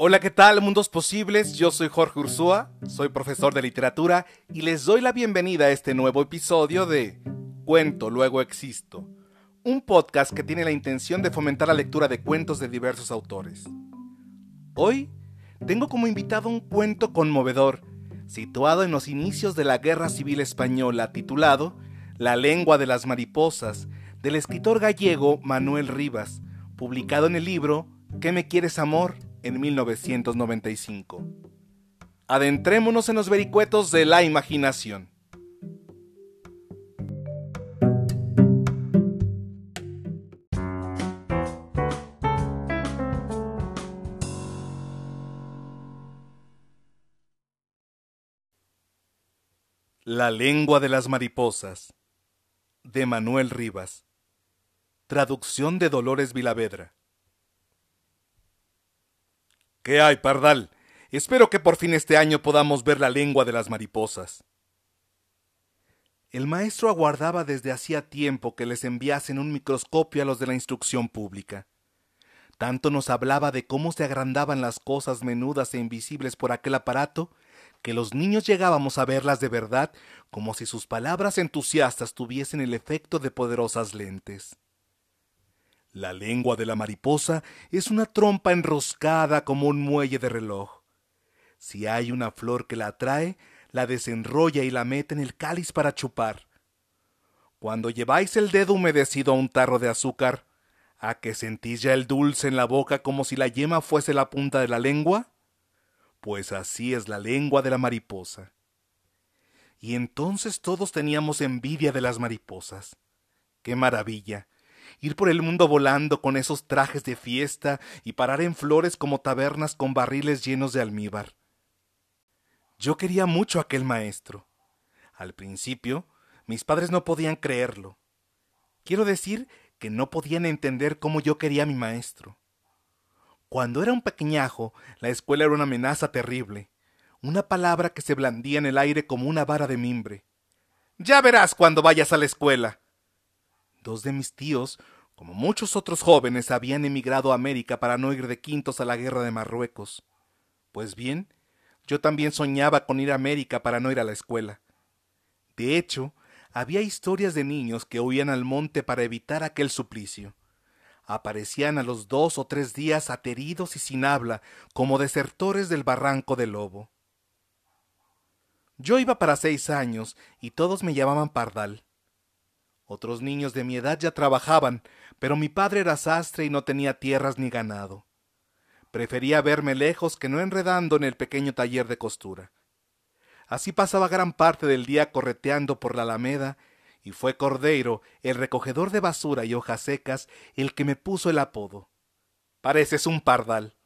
Hola, ¿qué tal, mundos posibles? Yo soy Jorge Ursúa, soy profesor de literatura y les doy la bienvenida a este nuevo episodio de Cuento, luego existo, un podcast que tiene la intención de fomentar la lectura de cuentos de diversos autores. Hoy tengo como invitado un cuento conmovedor, situado en los inicios de la Guerra Civil Española, titulado La lengua de las mariposas, del escritor gallego Manuel Rivas, publicado en el libro ¿Qué me quieres amor? En 1995. Adentrémonos en los vericuetos de la imaginación. La lengua de las mariposas de Manuel Rivas Traducción de Dolores Vilavedra ¿Qué hay, Pardal? Espero que por fin este año podamos ver la lengua de las mariposas. El maestro aguardaba desde hacía tiempo que les enviasen un microscopio a los de la instrucción pública. Tanto nos hablaba de cómo se agrandaban las cosas menudas e invisibles por aquel aparato, que los niños llegábamos a verlas de verdad como si sus palabras entusiastas tuviesen el efecto de poderosas lentes. La lengua de la mariposa es una trompa enroscada como un muelle de reloj. Si hay una flor que la atrae, la desenrolla y la mete en el cáliz para chupar. Cuando lleváis el dedo humedecido a un tarro de azúcar, ¿a que sentís ya el dulce en la boca como si la yema fuese la punta de la lengua? Pues así es la lengua de la mariposa. Y entonces todos teníamos envidia de las mariposas. ¡Qué maravilla! Ir por el mundo volando con esos trajes de fiesta y parar en flores como tabernas con barriles llenos de almíbar. Yo quería mucho a aquel maestro. Al principio, mis padres no podían creerlo. Quiero decir que no podían entender cómo yo quería a mi maestro. Cuando era un pequeñajo, la escuela era una amenaza terrible, una palabra que se blandía en el aire como una vara de mimbre. Ya verás cuando vayas a la escuela. Dos de mis tíos, como muchos otros jóvenes, habían emigrado a América para no ir de quintos a la guerra de Marruecos. Pues bien, yo también soñaba con ir a América para no ir a la escuela. De hecho, había historias de niños que huían al monte para evitar aquel suplicio. Aparecían a los dos o tres días ateridos y sin habla, como desertores del barranco del lobo. Yo iba para seis años y todos me llamaban Pardal. Otros niños de mi edad ya trabajaban, pero mi padre era sastre y no tenía tierras ni ganado. Prefería verme lejos que no enredando en el pequeño taller de costura. Así pasaba gran parte del día correteando por la alameda, y fue Cordeiro, el recogedor de basura y hojas secas, el que me puso el apodo. Pareces un pardal.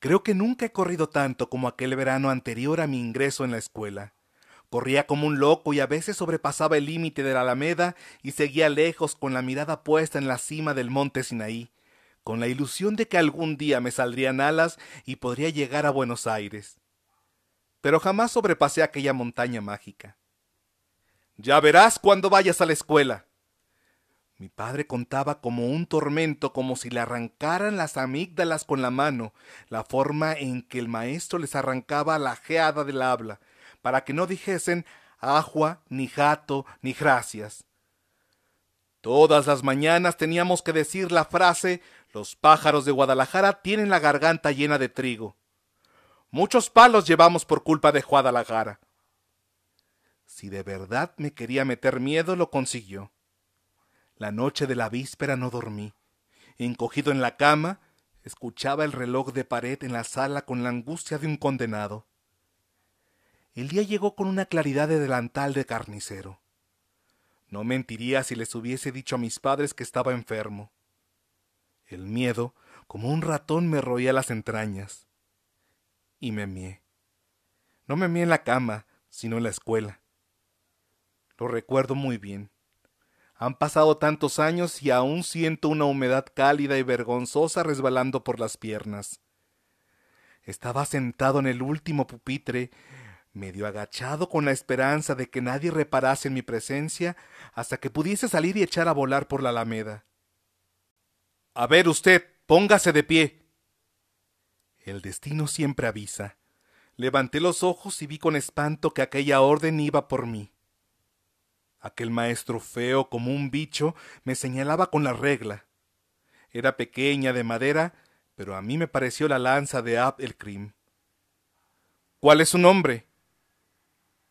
Creo que nunca he corrido tanto como aquel verano anterior a mi ingreso en la escuela. Corría como un loco y a veces sobrepasaba el límite de la alameda y seguía lejos con la mirada puesta en la cima del monte Sinaí, con la ilusión de que algún día me saldrían alas y podría llegar a Buenos Aires. Pero jamás sobrepasé aquella montaña mágica. Ya verás cuando vayas a la escuela. Mi padre contaba como un tormento, como si le arrancaran las amígdalas con la mano, la forma en que el maestro les arrancaba la geada del habla, para que no dijesen agua, ni jato, ni gracias. Todas las mañanas teníamos que decir la frase los pájaros de Guadalajara tienen la garganta llena de trigo. Muchos palos llevamos por culpa de Guadalajara. Si de verdad me quería meter miedo, lo consiguió. La noche de la víspera no dormí. Encogido en la cama, escuchaba el reloj de pared en la sala con la angustia de un condenado. El día llegó con una claridad de delantal de carnicero. No mentiría si les hubiese dicho a mis padres que estaba enfermo. El miedo, como un ratón, me roía las entrañas. Y me mié. No me mié en la cama, sino en la escuela. Lo recuerdo muy bien. Han pasado tantos años y aún siento una humedad cálida y vergonzosa resbalando por las piernas. Estaba sentado en el último pupitre medio agachado con la esperanza de que nadie reparase en mi presencia hasta que pudiese salir y echar a volar por la alameda. A ver usted, póngase de pie, El destino siempre avisa. Levanté los ojos y vi con espanto que aquella orden iba por mí. Aquel maestro feo como un bicho me señalaba con la regla. Era pequeña de madera, pero a mí me pareció la lanza de Ab el Krim. ¿Cuál es su nombre?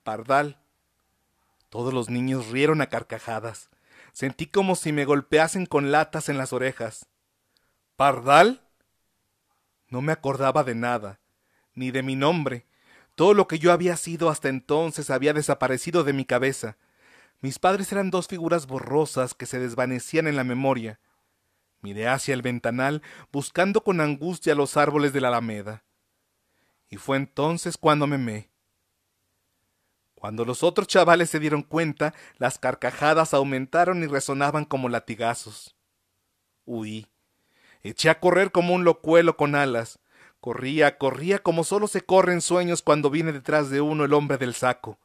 Pardal. Todos los niños rieron a carcajadas. Sentí como si me golpeasen con latas en las orejas. ¿Pardal? No me acordaba de nada, ni de mi nombre. Todo lo que yo había sido hasta entonces había desaparecido de mi cabeza. Mis padres eran dos figuras borrosas que se desvanecían en la memoria. Miré hacia el ventanal, buscando con angustia los árboles de la alameda. Y fue entonces cuando me me. Cuando los otros chavales se dieron cuenta, las carcajadas aumentaron y resonaban como latigazos. Huí. Eché a correr como un locuelo con alas. Corría, corría como solo se corre en sueños cuando viene detrás de uno el hombre del saco.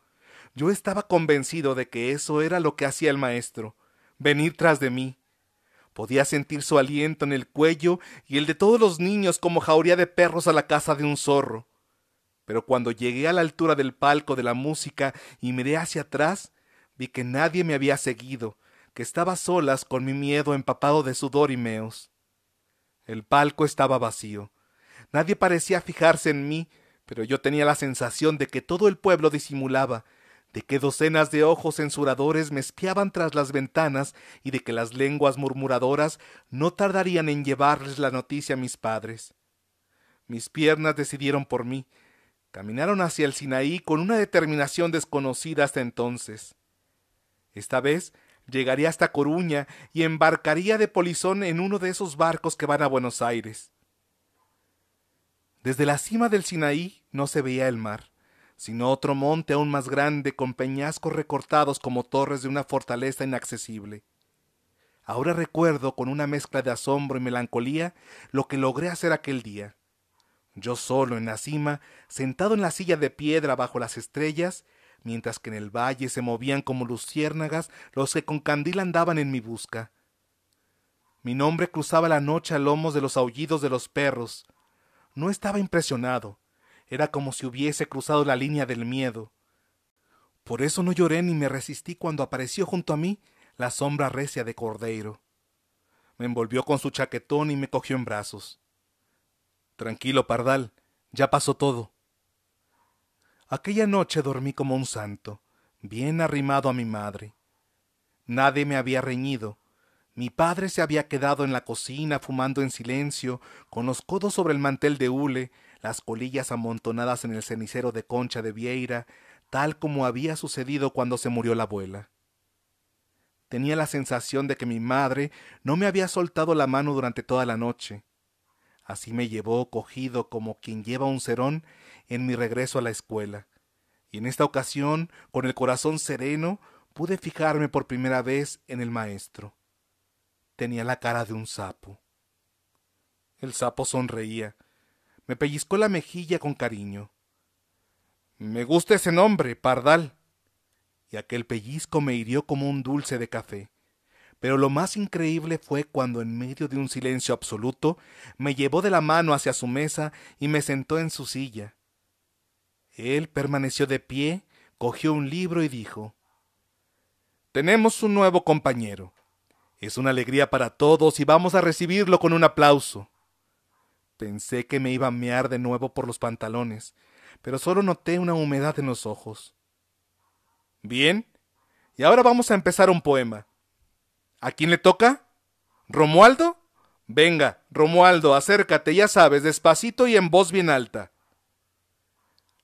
Yo estaba convencido de que eso era lo que hacía el maestro, venir tras de mí. Podía sentir su aliento en el cuello y el de todos los niños como jauría de perros a la casa de un zorro. Pero cuando llegué a la altura del palco de la música y miré hacia atrás, vi que nadie me había seguido, que estaba solas con mi miedo empapado de sudor y meos. El palco estaba vacío. Nadie parecía fijarse en mí, pero yo tenía la sensación de que todo el pueblo disimulaba, de que docenas de ojos censuradores me espiaban tras las ventanas y de que las lenguas murmuradoras no tardarían en llevarles la noticia a mis padres. Mis piernas decidieron por mí. Caminaron hacia el Sinaí con una determinación desconocida hasta entonces. Esta vez llegaría hasta Coruña y embarcaría de polizón en uno de esos barcos que van a Buenos Aires. Desde la cima del Sinaí no se veía el mar, sino otro monte aún más grande con peñascos recortados como torres de una fortaleza inaccesible. Ahora recuerdo con una mezcla de asombro y melancolía lo que logré hacer aquel día. Yo solo en la cima, sentado en la silla de piedra bajo las estrellas, mientras que en el valle se movían como luciérnagas los que con candil andaban en mi busca. Mi nombre cruzaba la noche a lomos de los aullidos de los perros. No estaba impresionado, era como si hubiese cruzado la línea del miedo. Por eso no lloré ni me resistí cuando apareció junto a mí la sombra recia de Cordeiro. Me envolvió con su chaquetón y me cogió en brazos. Tranquilo, Pardal, ya pasó todo. Aquella noche dormí como un santo, bien arrimado a mi madre. Nadie me había reñido. Mi padre se había quedado en la cocina fumando en silencio, con los codos sobre el mantel de hule, las colillas amontonadas en el cenicero de concha de vieira, tal como había sucedido cuando se murió la abuela. Tenía la sensación de que mi madre no me había soltado la mano durante toda la noche. Así me llevó cogido como quien lleva un cerón en mi regreso a la escuela, y en esta ocasión, con el corazón sereno, pude fijarme por primera vez en el maestro. Tenía la cara de un sapo. El sapo sonreía. Me pellizcó la mejilla con cariño. Me gusta ese nombre, Pardal. Y aquel pellizco me hirió como un dulce de café. Pero lo más increíble fue cuando en medio de un silencio absoluto me llevó de la mano hacia su mesa y me sentó en su silla. Él permaneció de pie, cogió un libro y dijo Tenemos un nuevo compañero. Es una alegría para todos y vamos a recibirlo con un aplauso. Pensé que me iba a mear de nuevo por los pantalones, pero solo noté una humedad en los ojos. Bien, y ahora vamos a empezar un poema. ¿A quién le toca? ¿Romualdo? Venga, Romualdo, acércate, ya sabes, despacito y en voz bien alta.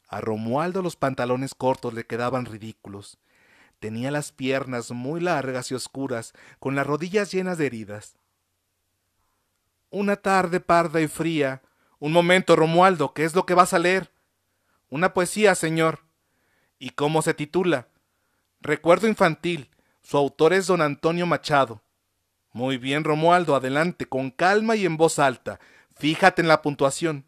A Romualdo los pantalones cortos le quedaban ridículos. Tenía las piernas muy largas y oscuras, con las rodillas llenas de heridas. Una tarde parda y fría. Un momento, Romualdo, ¿qué es lo que vas a leer? Una poesía, señor. ¿Y cómo se titula? Recuerdo infantil. Su autor es don Antonio Machado. Muy bien, Romualdo, adelante, con calma y en voz alta. Fíjate en la puntuación.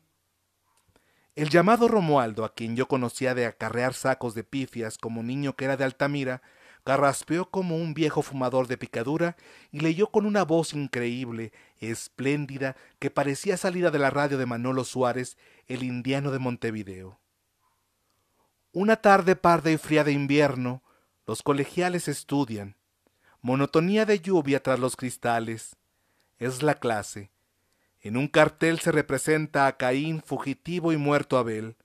El llamado Romualdo, a quien yo conocía de acarrear sacos de pifias como niño que era de Altamira, carraspeó como un viejo fumador de picadura y leyó con una voz increíble, espléndida, que parecía salida de la radio de Manolo Suárez, el indiano de Montevideo. Una tarde parda y fría de invierno, los colegiales estudian. Monotonía de lluvia tras los cristales. Es la clase. En un cartel se representa a Caín fugitivo y muerto Abel,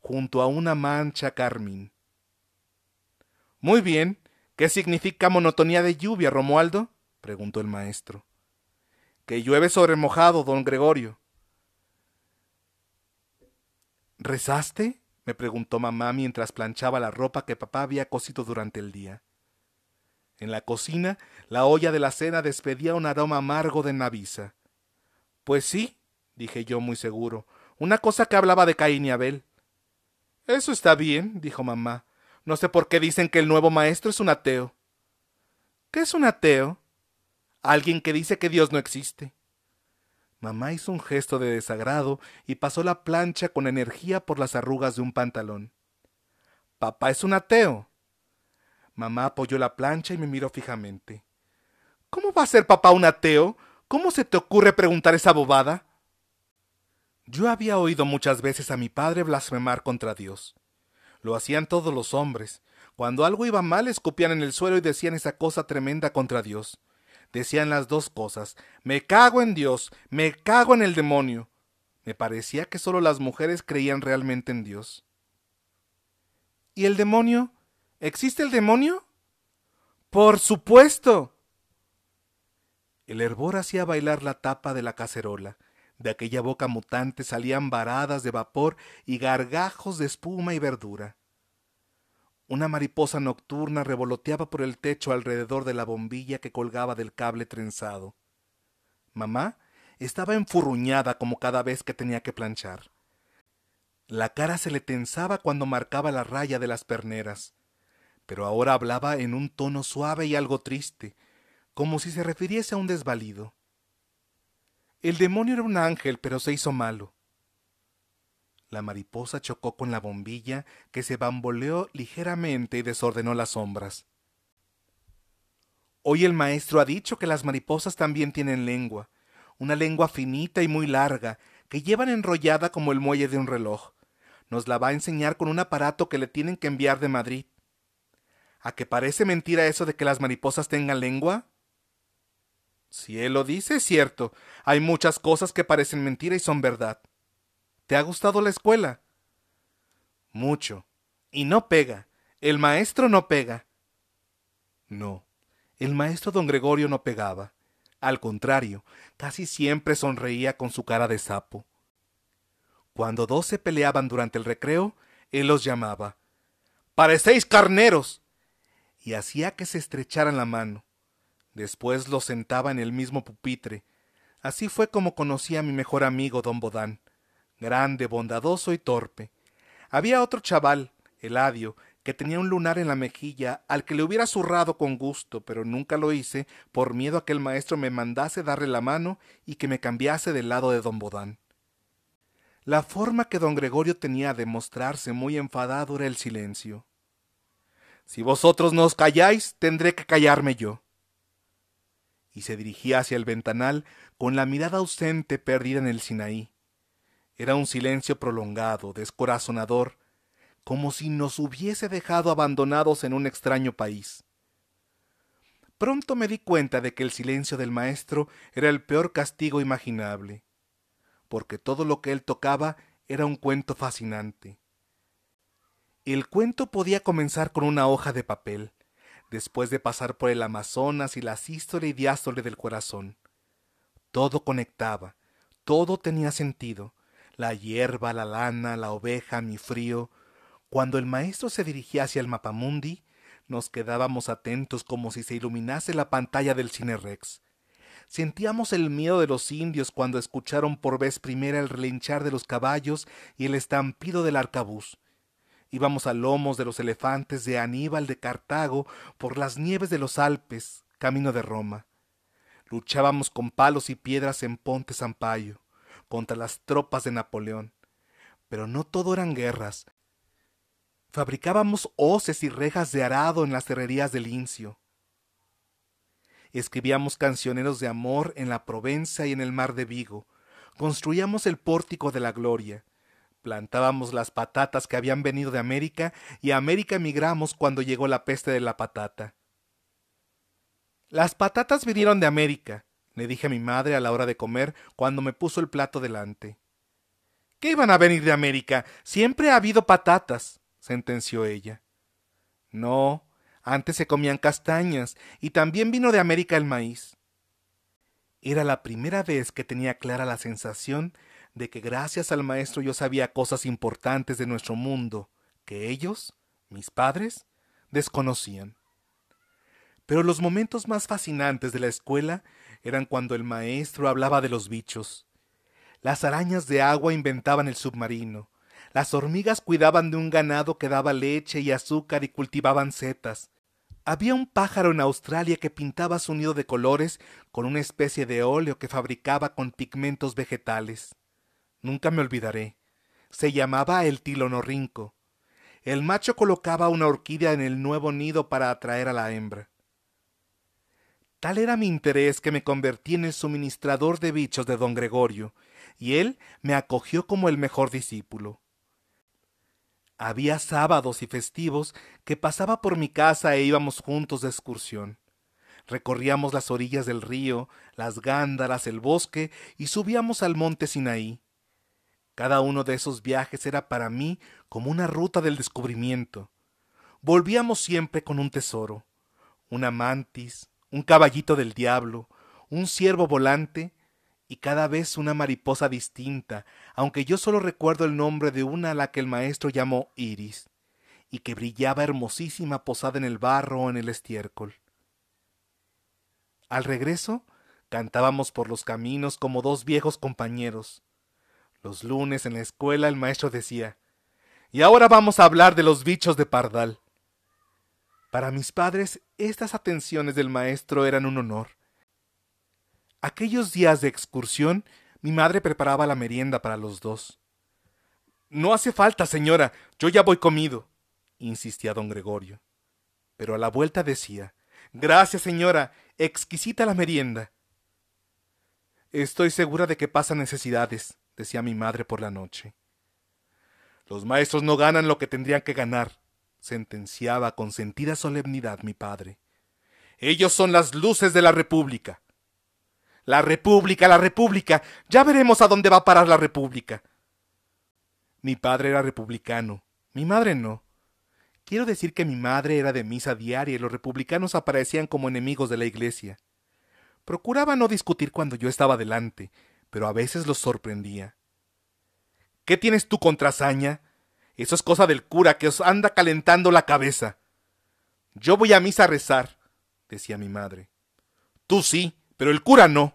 junto a una mancha carmín. Muy bien, ¿qué significa monotonía de lluvia, Romualdo? preguntó el maestro. Que llueve sobre mojado, don Gregorio. ¿Rezaste? Me preguntó mamá mientras planchaba la ropa que papá había cosido durante el día. En la cocina, la olla de la cena despedía un aroma amargo de naviza. Pues sí, dije yo muy seguro, una cosa que hablaba de Caín y Abel. Eso está bien, dijo mamá. No sé por qué dicen que el nuevo maestro es un ateo. ¿Qué es un ateo? Alguien que dice que Dios no existe. Mamá hizo un gesto de desagrado y pasó la plancha con energía por las arrugas de un pantalón. Papá es un ateo. Mamá apoyó la plancha y me miró fijamente. ¿Cómo va a ser papá un ateo? ¿Cómo se te ocurre preguntar esa bobada? Yo había oído muchas veces a mi padre blasfemar contra Dios. Lo hacían todos los hombres. Cuando algo iba mal, escupían en el suelo y decían esa cosa tremenda contra Dios decían las dos cosas. Me cago en Dios, me cago en el demonio. Me parecía que solo las mujeres creían realmente en Dios. ¿Y el demonio? ¿Existe el demonio? Por supuesto. El hervor hacía bailar la tapa de la cacerola. De aquella boca mutante salían varadas de vapor y gargajos de espuma y verdura. Una mariposa nocturna revoloteaba por el techo alrededor de la bombilla que colgaba del cable trenzado. Mamá estaba enfurruñada como cada vez que tenía que planchar. La cara se le tensaba cuando marcaba la raya de las perneras, pero ahora hablaba en un tono suave y algo triste, como si se refiriese a un desvalido. El demonio era un ángel, pero se hizo malo. La mariposa chocó con la bombilla, que se bamboleó ligeramente y desordenó las sombras. Hoy el maestro ha dicho que las mariposas también tienen lengua, una lengua finita y muy larga, que llevan enrollada como el muelle de un reloj. Nos la va a enseñar con un aparato que le tienen que enviar de Madrid. ¿A que parece mentira eso de que las mariposas tengan lengua? Si él lo dice, es cierto. Hay muchas cosas que parecen mentira y son verdad. ¿Te ha gustado la escuela? Mucho. Y no pega. El maestro no pega. No, el maestro don Gregorio no pegaba. Al contrario, casi siempre sonreía con su cara de sapo. Cuando dos se peleaban durante el recreo, él los llamaba. ¡Parecéis carneros! y hacía que se estrecharan la mano. Después los sentaba en el mismo pupitre. Así fue como conocí a mi mejor amigo don Bodán grande, bondadoso y torpe. Había otro chaval, Eladio, que tenía un lunar en la mejilla, al que le hubiera zurrado con gusto, pero nunca lo hice, por miedo a que el maestro me mandase darle la mano y que me cambiase del lado de don Bodán. La forma que don Gregorio tenía de mostrarse muy enfadado era el silencio. Si vosotros no os calláis, tendré que callarme yo. Y se dirigía hacia el ventanal con la mirada ausente perdida en el Sinaí. Era un silencio prolongado, descorazonador, como si nos hubiese dejado abandonados en un extraño país. Pronto me di cuenta de que el silencio del maestro era el peor castigo imaginable, porque todo lo que él tocaba era un cuento fascinante. El cuento podía comenzar con una hoja de papel, después de pasar por el Amazonas y la sístole y diástole del corazón. Todo conectaba, todo tenía sentido, la hierba, la lana, la oveja, mi frío. Cuando el maestro se dirigía hacia el mapamundi, nos quedábamos atentos como si se iluminase la pantalla del cine Rex. Sentíamos el miedo de los indios cuando escucharon por vez primera el relinchar de los caballos y el estampido del arcabuz. Íbamos a lomos de los elefantes de Aníbal de Cartago por las nieves de los Alpes, camino de Roma. Luchábamos con palos y piedras en Ponte Sampaio contra las tropas de Napoleón. Pero no todo eran guerras. Fabricábamos hoces y rejas de arado en las herrerías del Incio. Escribíamos cancioneros de amor en la Provenza y en el mar de Vigo. Construíamos el pórtico de la gloria. Plantábamos las patatas que habían venido de América y a América emigramos cuando llegó la peste de la patata. Las patatas vinieron de América, le dije a mi madre a la hora de comer cuando me puso el plato delante. ¿Qué iban a venir de América? Siempre ha habido patatas, sentenció ella. No, antes se comían castañas y también vino de América el maíz. Era la primera vez que tenía clara la sensación de que gracias al maestro yo sabía cosas importantes de nuestro mundo que ellos, mis padres, desconocían. Pero los momentos más fascinantes de la escuela eran cuando el maestro hablaba de los bichos. Las arañas de agua inventaban el submarino. Las hormigas cuidaban de un ganado que daba leche y azúcar y cultivaban setas. Había un pájaro en Australia que pintaba su nido de colores con una especie de óleo que fabricaba con pigmentos vegetales. Nunca me olvidaré. Se llamaba el tilonorrinco. El macho colocaba una orquídea en el nuevo nido para atraer a la hembra. Tal era mi interés que me convertí en el suministrador de bichos de don Gregorio, y él me acogió como el mejor discípulo. Había sábados y festivos que pasaba por mi casa e íbamos juntos de excursión. Recorríamos las orillas del río, las gándaras, el bosque y subíamos al monte Sinaí. Cada uno de esos viajes era para mí como una ruta del descubrimiento. Volvíamos siempre con un tesoro, una mantis, un caballito del diablo, un ciervo volante y cada vez una mariposa distinta, aunque yo solo recuerdo el nombre de una a la que el maestro llamó Iris, y que brillaba hermosísima posada en el barro o en el estiércol. Al regreso, cantábamos por los caminos como dos viejos compañeros. Los lunes en la escuela el maestro decía, y ahora vamos a hablar de los bichos de pardal. Para mis padres, estas atenciones del maestro eran un honor. Aquellos días de excursión, mi madre preparaba la merienda para los dos. No hace falta, señora, yo ya voy comido, insistía don Gregorio. Pero a la vuelta decía, Gracias, señora, exquisita la merienda. Estoy segura de que pasa necesidades, decía mi madre por la noche. Los maestros no ganan lo que tendrían que ganar, sentenciaba con sentida solemnidad mi padre. Ellos son las luces de la República. La República, la República. Ya veremos a dónde va a parar la República. Mi padre era republicano, mi madre no. Quiero decir que mi madre era de misa diaria y los republicanos aparecían como enemigos de la iglesia. Procuraba no discutir cuando yo estaba delante, pero a veces los sorprendía. ¿Qué tienes tú contrasaña? Eso es cosa del cura que os anda calentando la cabeza. Yo voy a misa a rezar, decía mi madre. Tú sí, pero el cura no.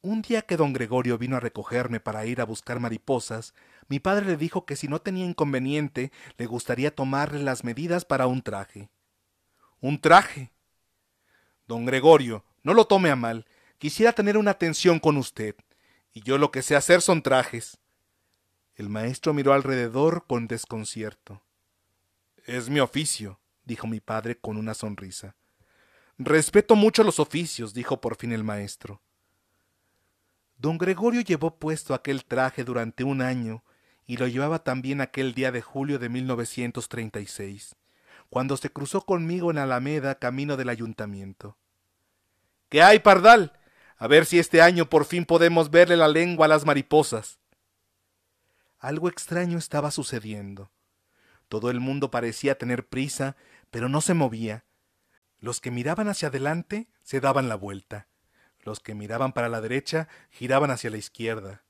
Un día que don Gregorio vino a recogerme para ir a buscar mariposas, mi padre le dijo que si no tenía inconveniente, le gustaría tomarle las medidas para un traje. ¿Un traje? Don Gregorio, no lo tome a mal. Quisiera tener una atención con usted, y yo lo que sé hacer son trajes. El maestro miró alrededor con desconcierto. Es mi oficio, dijo mi padre con una sonrisa. Respeto mucho los oficios, dijo por fin el maestro. Don Gregorio llevó puesto aquel traje durante un año y lo llevaba también aquel día de julio de 1936, cuando se cruzó conmigo en Alameda camino del ayuntamiento. ¿Qué hay, Pardal? A ver si este año por fin podemos verle la lengua a las mariposas. Algo extraño estaba sucediendo. Todo el mundo parecía tener prisa, pero no se movía. Los que miraban hacia adelante se daban la vuelta los que miraban para la derecha giraban hacia la izquierda.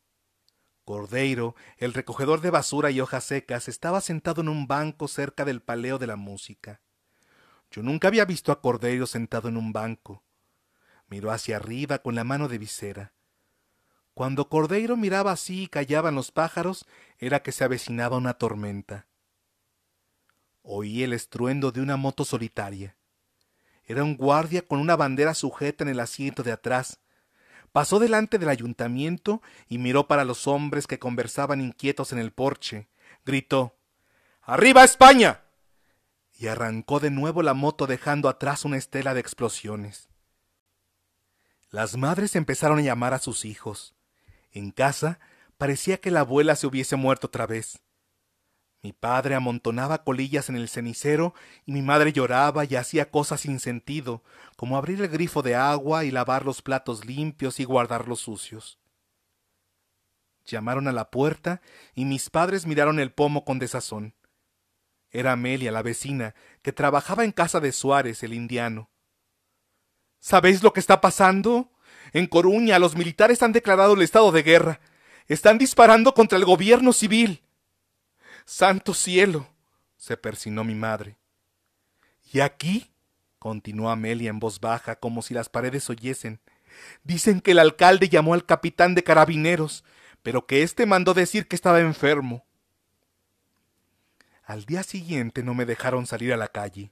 Cordeiro, el recogedor de basura y hojas secas, estaba sentado en un banco cerca del paleo de la música. Yo nunca había visto a Cordeiro sentado en un banco. Miró hacia arriba con la mano de visera. Cuando Cordeiro miraba así y callaban los pájaros, era que se avecinaba una tormenta. Oí el estruendo de una moto solitaria. Era un guardia con una bandera sujeta en el asiento de atrás. Pasó delante del ayuntamiento y miró para los hombres que conversaban inquietos en el porche. Gritó ¡Arriba España! Y arrancó de nuevo la moto dejando atrás una estela de explosiones. Las madres empezaron a llamar a sus hijos. En casa parecía que la abuela se hubiese muerto otra vez. Mi padre amontonaba colillas en el cenicero y mi madre lloraba y hacía cosas sin sentido, como abrir el grifo de agua y lavar los platos limpios y guardar los sucios. Llamaron a la puerta y mis padres miraron el pomo con desazón. Era Amelia, la vecina, que trabajaba en casa de Suárez, el indiano. ¿Sabéis lo que está pasando? En Coruña los militares han declarado el estado de guerra. Están disparando contra el gobierno civil. Santo cielo. se persinó mi madre. ¿Y aquí? continuó Amelia en voz baja, como si las paredes oyesen. Dicen que el alcalde llamó al capitán de carabineros, pero que éste mandó decir que estaba enfermo. Al día siguiente no me dejaron salir a la calle.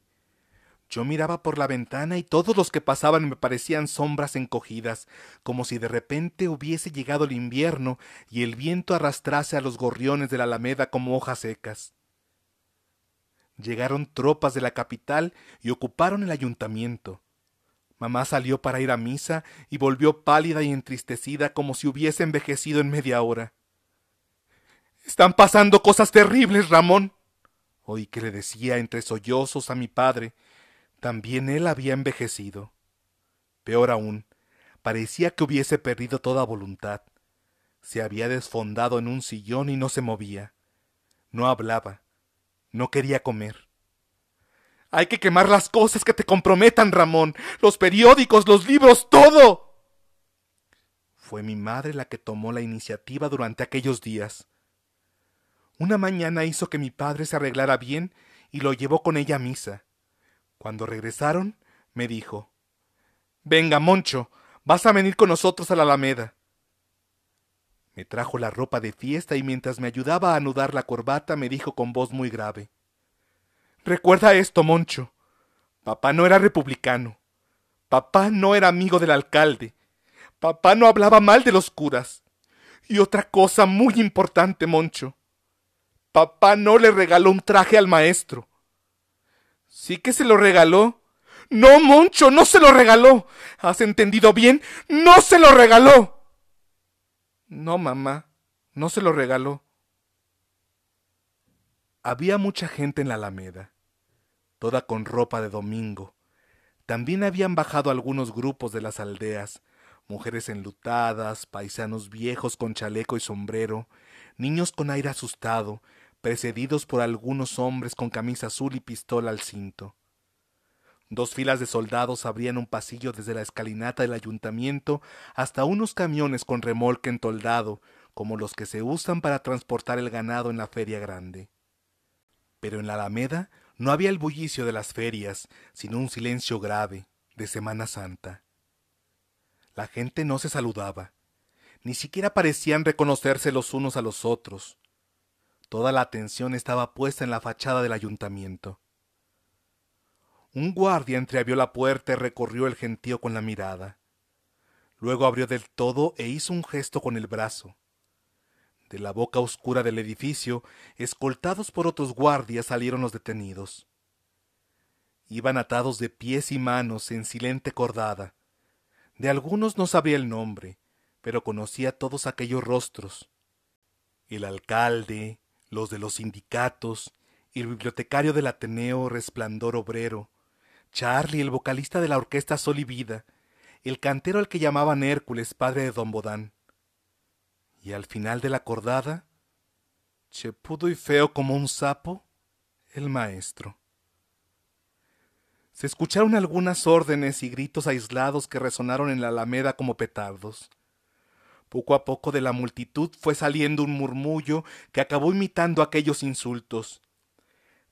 Yo miraba por la ventana y todos los que pasaban me parecían sombras encogidas, como si de repente hubiese llegado el invierno y el viento arrastrase a los gorriones de la alameda como hojas secas. Llegaron tropas de la capital y ocuparon el ayuntamiento. Mamá salió para ir a misa y volvió pálida y entristecida como si hubiese envejecido en media hora. Están pasando cosas terribles, Ramón. Oí que le decía entre sollozos a mi padre, también él había envejecido. Peor aún, parecía que hubiese perdido toda voluntad. Se había desfondado en un sillón y no se movía. No hablaba. No quería comer. Hay que quemar las cosas que te comprometan, Ramón. Los periódicos, los libros, todo. Fue mi madre la que tomó la iniciativa durante aquellos días. Una mañana hizo que mi padre se arreglara bien y lo llevó con ella a misa. Cuando regresaron, me dijo, Venga, Moncho, vas a venir con nosotros a la Alameda. Me trajo la ropa de fiesta y mientras me ayudaba a anudar la corbata me dijo con voz muy grave, Recuerda esto, Moncho. Papá no era republicano. Papá no era amigo del alcalde. Papá no hablaba mal de los curas. Y otra cosa muy importante, Moncho. Papá no le regaló un traje al maestro. Sí que se lo regaló. No, Moncho, no se lo regaló. ¿Has entendido bien? No se lo regaló. No, mamá, no se lo regaló. Había mucha gente en la alameda, toda con ropa de domingo. También habían bajado algunos grupos de las aldeas, mujeres enlutadas, paisanos viejos con chaleco y sombrero, niños con aire asustado, precedidos por algunos hombres con camisa azul y pistola al cinto. Dos filas de soldados abrían un pasillo desde la escalinata del ayuntamiento hasta unos camiones con remolque entoldado, como los que se usan para transportar el ganado en la feria grande. Pero en la Alameda no había el bullicio de las ferias, sino un silencio grave de Semana Santa. La gente no se saludaba, ni siquiera parecían reconocerse los unos a los otros. Toda la atención estaba puesta en la fachada del ayuntamiento. Un guardia entreabrió la puerta y recorrió el gentío con la mirada. Luego abrió del todo e hizo un gesto con el brazo. De la boca oscura del edificio, escoltados por otros guardias, salieron los detenidos. Iban atados de pies y manos en silente cordada. De algunos no sabía el nombre, pero conocía todos aquellos rostros. El alcalde, los de los sindicatos, el bibliotecario del Ateneo Resplandor Obrero, Charlie, el vocalista de la orquesta Sol y Vida, el cantero al que llamaban Hércules, padre de Don Bodán. Y al final de la cordada, chepudo y feo como un sapo, el maestro. Se escucharon algunas órdenes y gritos aislados que resonaron en la alameda como petardos. Poco a poco de la multitud fue saliendo un murmullo que acabó imitando aquellos insultos.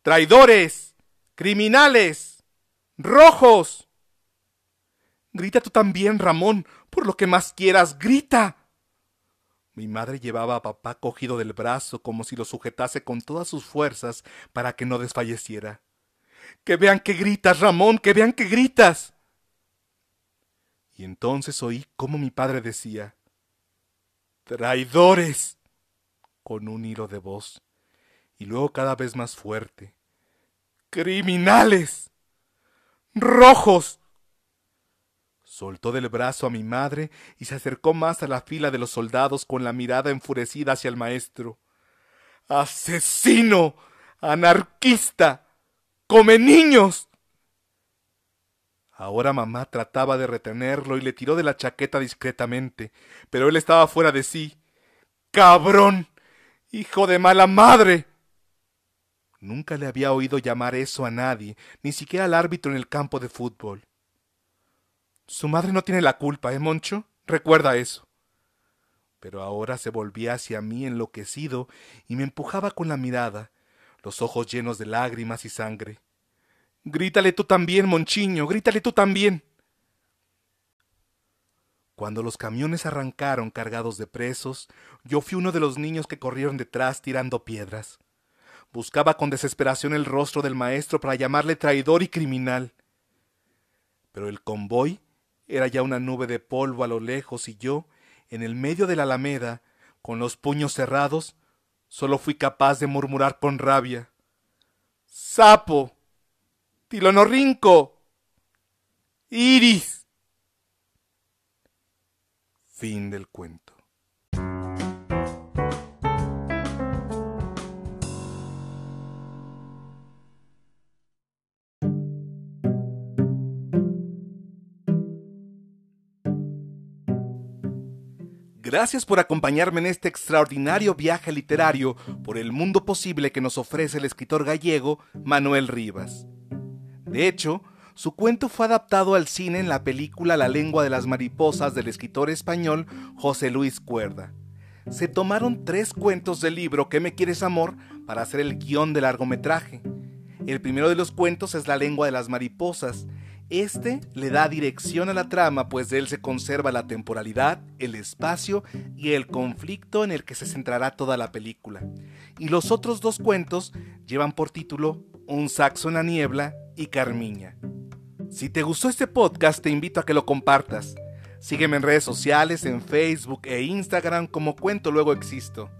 ¡Traidores! ¡Criminales! ¡Rojos! Grita tú también, Ramón, por lo que más quieras, grita. Mi madre llevaba a papá cogido del brazo como si lo sujetase con todas sus fuerzas para que no desfalleciera. Que vean que gritas, Ramón, que vean que gritas. Y entonces oí cómo mi padre decía traidores, con un hilo de voz, y luego cada vez más fuerte. ¡Criminales! ¡Rojos! Soltó del brazo a mi madre y se acercó más a la fila de los soldados con la mirada enfurecida hacia el maestro. ¡Asesino! ¡Anarquista! ¡Come niños! Ahora mamá trataba de retenerlo y le tiró de la chaqueta discretamente, pero él estaba fuera de sí. ¡Cabrón! ¡Hijo de mala madre! Nunca le había oído llamar eso a nadie, ni siquiera al árbitro en el campo de fútbol. Su madre no tiene la culpa, ¿eh, Moncho? Recuerda eso. Pero ahora se volvía hacia mí enloquecido y me empujaba con la mirada, los ojos llenos de lágrimas y sangre. Grítale tú también, Monchiño, grítale tú también. Cuando los camiones arrancaron cargados de presos, yo fui uno de los niños que corrieron detrás tirando piedras. Buscaba con desesperación el rostro del maestro para llamarle traidor y criminal. Pero el convoy era ya una nube de polvo a lo lejos y yo, en el medio de la alameda, con los puños cerrados, solo fui capaz de murmurar con rabia. ¡Sapo! Tilonorrinco. Iris. Fin del cuento. Gracias por acompañarme en este extraordinario viaje literario por el mundo posible que nos ofrece el escritor gallego Manuel Rivas. De hecho, su cuento fue adaptado al cine en la película La lengua de las mariposas del escritor español José Luis Cuerda. Se tomaron tres cuentos del libro ¿Qué me quieres amor? para hacer el guion del largometraje. El primero de los cuentos es La lengua de las mariposas. Este le da dirección a la trama, pues de él se conserva la temporalidad, el espacio y el conflicto en el que se centrará toda la película. Y los otros dos cuentos llevan por título Un saxo en la niebla y Carmiña. Si te gustó este podcast, te invito a que lo compartas. Sígueme en redes sociales, en Facebook e Instagram como Cuento Luego Existo.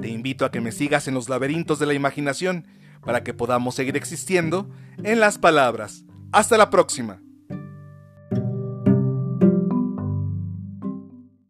Te invito a que me sigas en los laberintos de la imaginación para que podamos seguir existiendo en las palabras. Hasta la próxima.